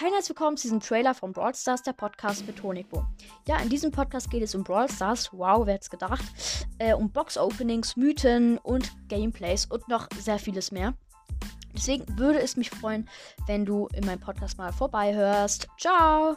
Hi herzlich willkommen zu diesem Trailer von Brawl Stars, der Podcast für Tonikbo. Ja, in diesem Podcast geht es um Brawl Stars, wow, wer hätte es gedacht, äh, um Box-Openings, Mythen und Gameplays und noch sehr vieles mehr. Deswegen würde es mich freuen, wenn du in meinem Podcast mal vorbeihörst. Ciao!